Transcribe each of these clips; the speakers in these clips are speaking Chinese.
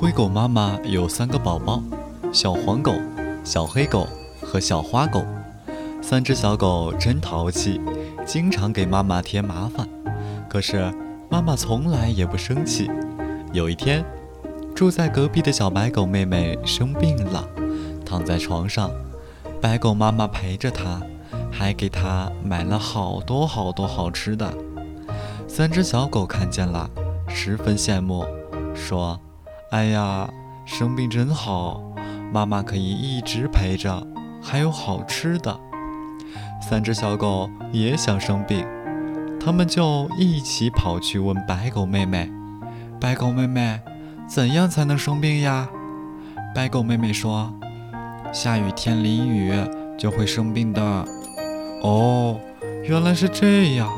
灰狗妈妈有三个宝宝：小黄狗、小黑狗和小花狗。三只小狗真淘气，经常给妈妈添麻烦。可是妈妈从来也不生气。有一天，住在隔壁的小白狗妹妹生病了，躺在床上，白狗妈妈陪着她，还给她买了好多好多好吃的。三只小狗看见了，十分羡慕，说。哎呀，生病真好，妈妈可以一直陪着，还有好吃的。三只小狗也想生病，它们就一起跑去问白狗妹妹：“白狗妹妹，怎样才能生病呀？”白狗妹妹说：“下雨天淋雨就会生病的。”哦，原来是这样。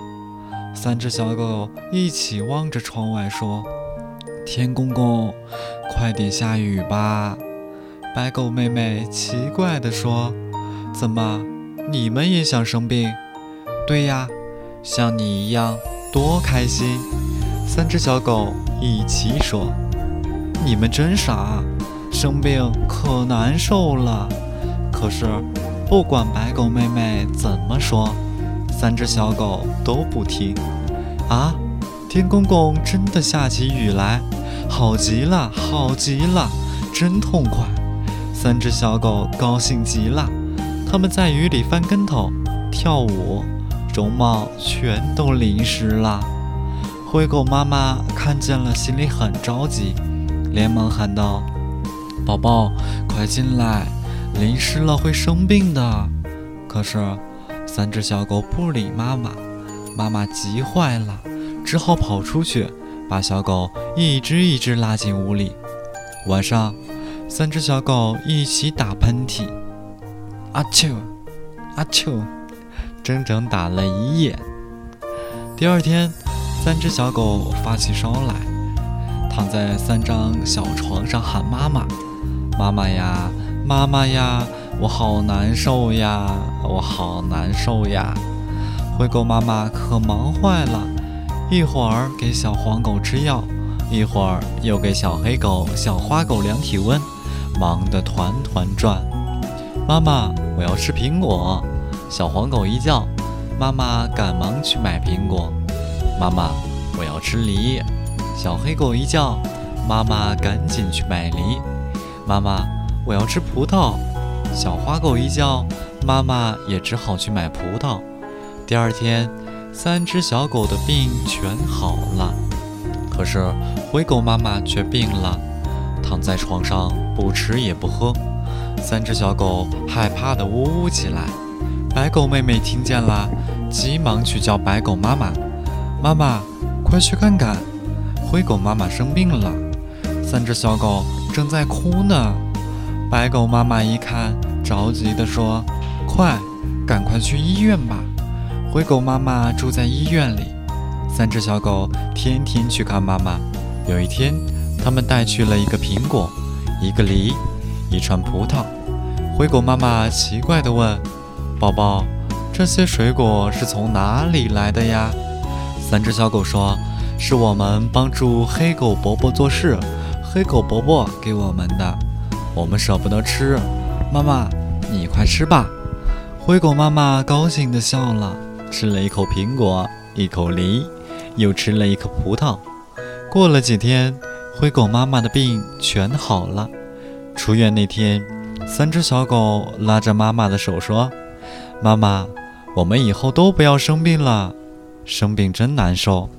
三只小狗一起望着窗外说。天公公，快点下雨吧！白狗妹妹奇怪地说：“怎么，你们也想生病？”“对呀，像你一样多开心！”三只小狗一起说：“你们真傻，生病可难受了。”可是，不管白狗妹妹怎么说，三只小狗都不听。啊！天公公真的下起雨来，好极了，好极了，真痛快！三只小狗高兴极了，它们在雨里翻跟头、跳舞，绒毛全都淋湿了。灰狗妈妈看见了，心里很着急，连忙喊道：“宝宝，快进来，淋湿了会生病的。”可是，三只小狗不理妈妈，妈妈急坏了。只好跑出去，把小狗一只一只拉进屋里。晚上，三只小狗一起打喷嚏，阿秋，阿秋，整整打了一夜。第二天，三只小狗发起烧来，躺在三张小床上喊妈妈：“妈妈呀，妈妈呀，我好难受呀，我好难受呀！”灰狗妈妈可忙坏了。一会儿给小黄狗吃药，一会儿又给小黑狗、小花狗量体温，忙得团团转。妈妈，我要吃苹果。小黄狗一叫，妈妈赶忙去买苹果。妈妈，我要吃梨。小黑狗一叫，妈妈赶紧去买梨。妈妈，我要吃葡萄。小花狗一叫，妈妈也只好去买葡萄。第二天。三只小狗的病全好了，可是灰狗妈妈却病了，躺在床上不吃也不喝。三只小狗害怕的呜呜起来。白狗妹妹听见了，急忙去叫白狗妈妈：“妈妈，快去看看，灰狗妈妈生病了。”三只小狗正在哭呢。白狗妈妈一看，着急地说：“快，赶快去医院吧。”灰狗妈妈住在医院里，三只小狗天天去看妈妈。有一天，他们带去了一个苹果、一个梨、一串葡萄。灰狗妈妈奇怪地问：“宝宝，这些水果是从哪里来的呀？”三只小狗说：“是我们帮助黑狗伯伯做事，黑狗伯伯给我们的，我们舍不得吃。妈妈，你快吃吧。”灰狗妈妈高兴地笑了。吃了一口苹果，一口梨，又吃了一颗葡萄。过了几天，灰狗妈妈的病全好了。出院那天，三只小狗拉着妈妈的手说：“妈妈，我们以后都不要生病了，生病真难受。”